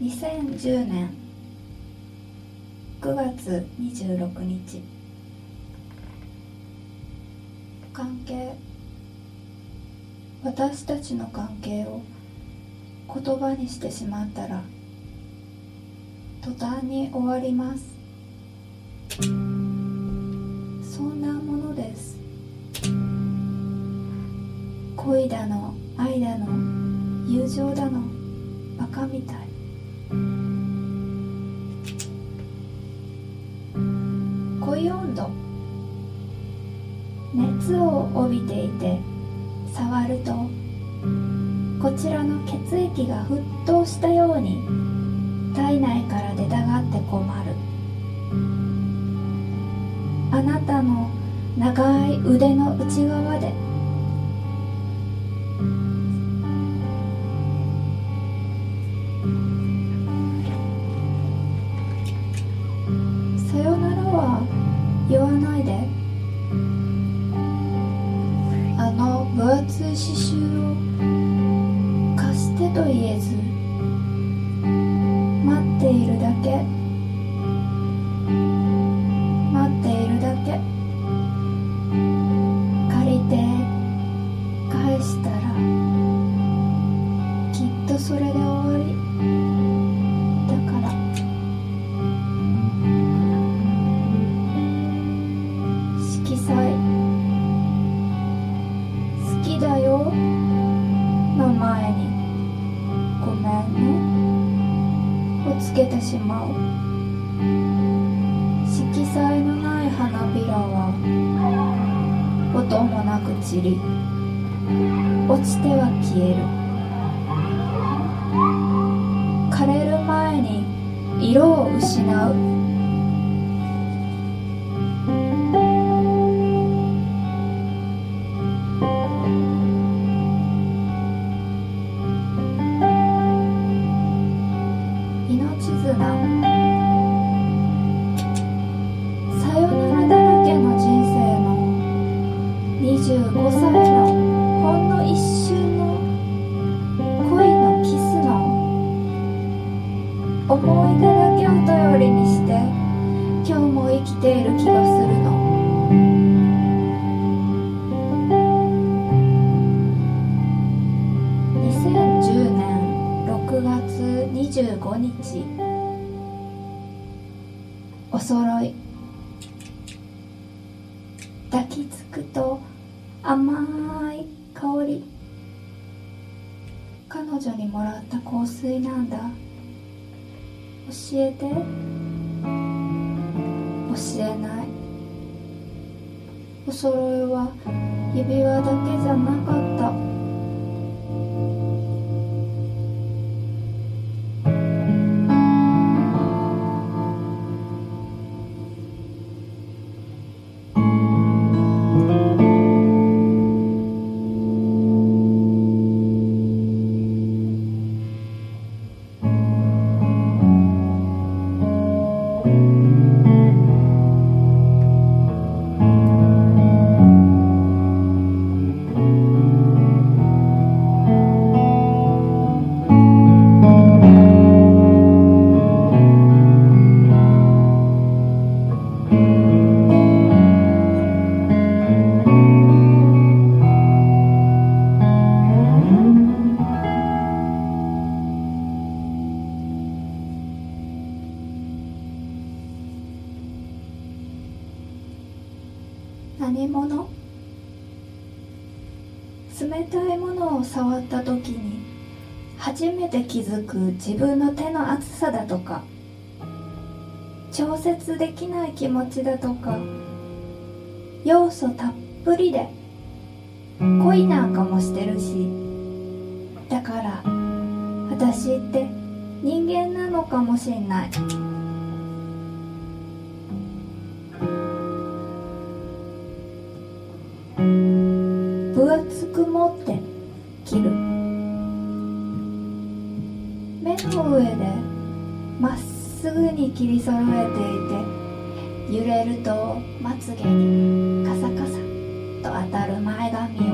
2010年9月26日関係。私たちの関係を言葉にしてしまったら途端に終わります。そんなものです。恋だの愛だの友情だのバカみたい。恋温度。熱を帯びていて触るとこちらの血液が沸騰したように体内から出たがって困る。あなたの長い腕の内側でつけてしまう。色彩のない花びらは音もなく散り落ちては消える。枯れる前に色を失う。25日お揃い。抱きつくと甘い香り。彼女にもらった香水なんだ。教えて。教えない。お揃いは指輪だけじゃなかった。何者冷たいものを触った時に初めて気づく自分の手の熱さだとか調節できない気持ちだとか要素たっぷりで恋なんかもしてるし。だから私って人間なのかもしんない。持って切る。目の上でまっすぐに切り揃えていて揺れるとまつげにカサカサと当たる前髪を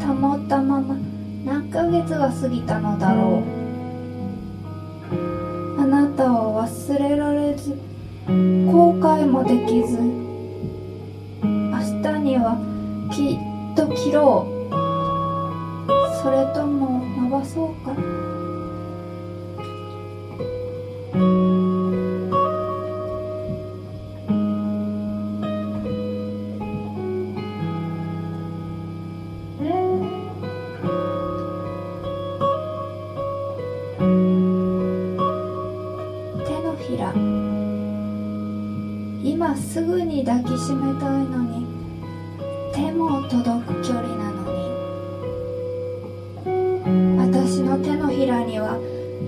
保ったまま何ヶ月が過ぎたのだろう。あなたを忘れられず後悔もできず明日にはきと切ろうそれとも伸ばそうか？手のひら。今すぐに抱きしめたいのに手も届く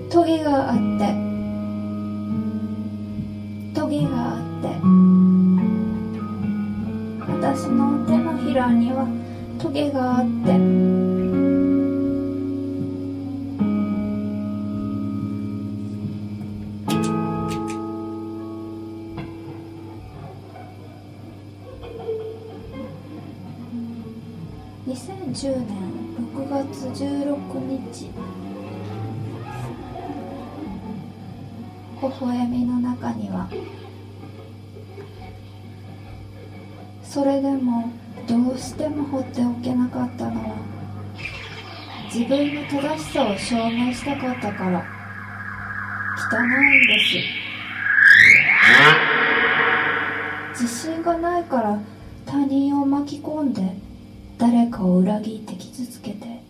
トゲがあって。トゲがあって。私の手のひらにはトゲがあって。2010年6月16日。微笑みの中にはそれでもどうしても放っておけなかったのは自分の正しさを証明したかったから汚いんです。自信がないから他人を巻き込んで誰かを裏切って傷つけて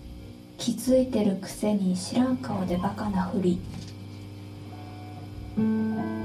気づいてるくせに知らん顔でバカなふり。Música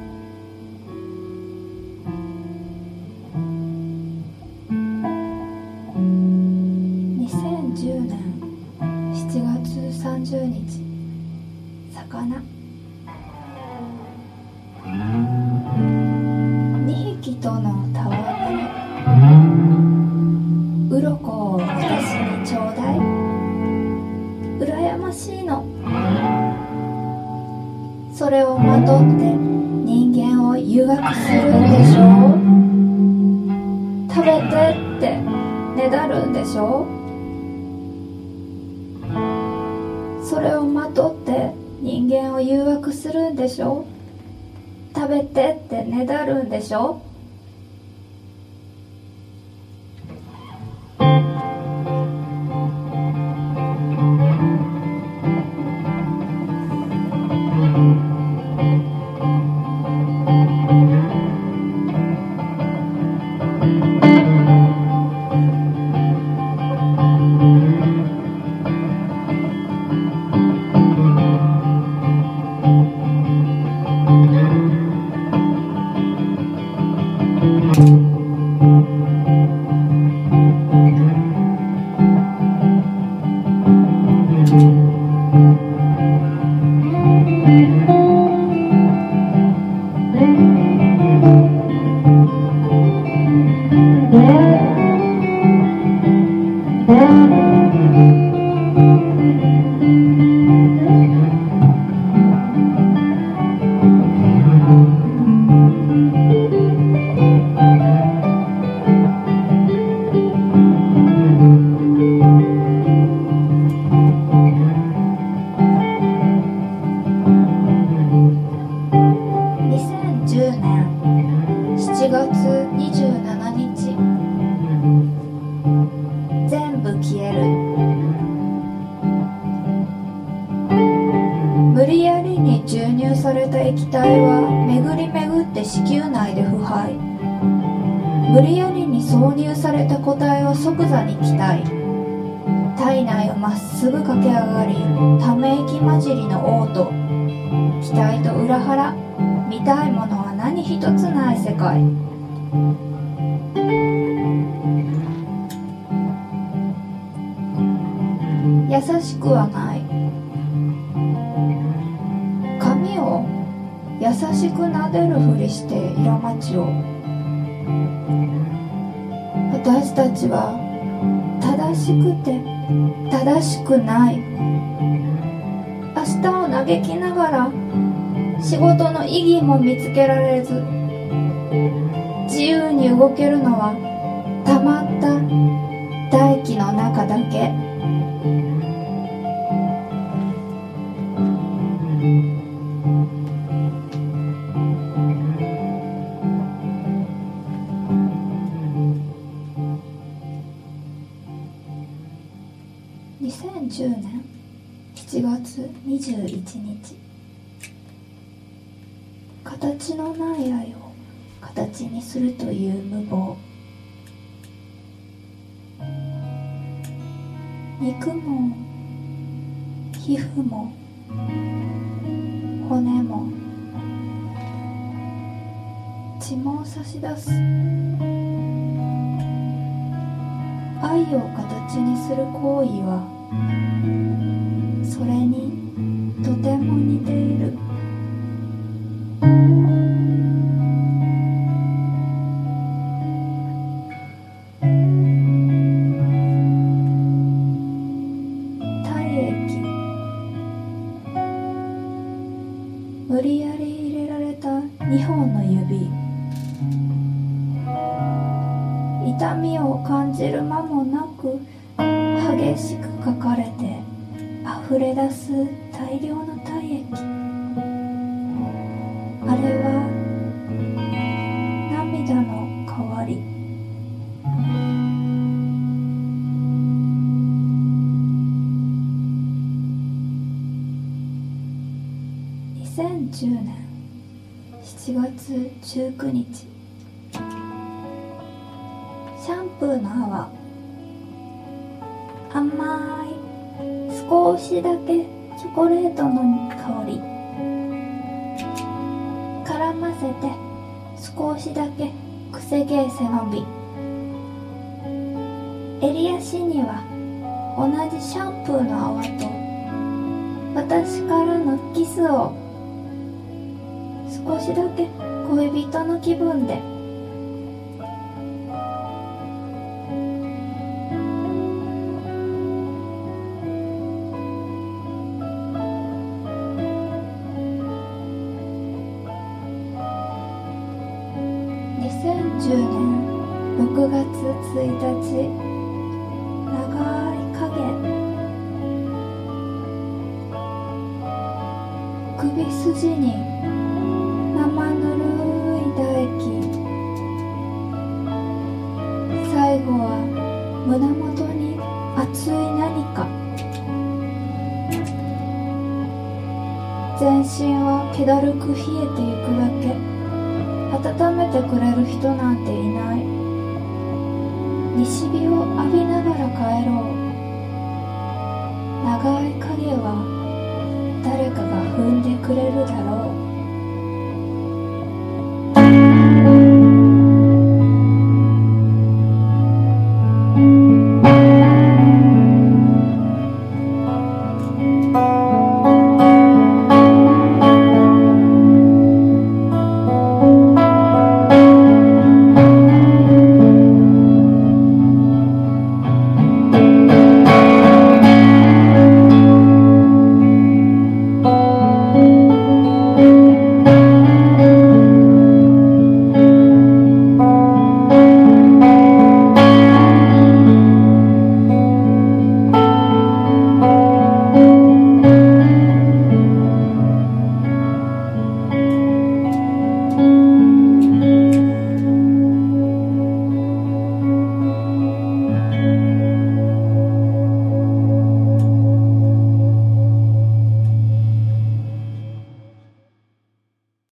でしょ？それをまとって人間を誘惑するんでしょ？食べてってねだるんでしょ？座に気体体内をまっすぐ駆け上がりため息混じりの嘔吐期待と裏腹見たいものは何一つない世界。優しくはない。髪を優しく撫でるふりして色待ちを。私たちは正しくて正しくない。明日を嘆きながら仕事の意義も見つけられず自由に動けるのはたまった大気の中だけ。日。形のない愛を形にするという無謀。肉も皮膚も骨も血も差し出す。愛を形にする行為はそれにとても似ている。体液。無理やり入れられた2本の指。痛みを感じる間もなく激しく書かれて溢れ出す大量の体液。あれは涙の代わり。2010年7月19日。シャンプーの泡。甘い。少しだけチョコレートの香り。絡ませて少しだけくせ毛背伸び襟足には同じシャンプーの泡と私からのキスを少しだけ恋人の気分で2010年6月1日長い影首筋に生ぬるい唾液最後は胸元に熱い何か全身は気だるく冷えていくだけ温めてくれる人なんていない。西日を浴びながら帰ろう。長い影は誰かが踏んでくれるだろう。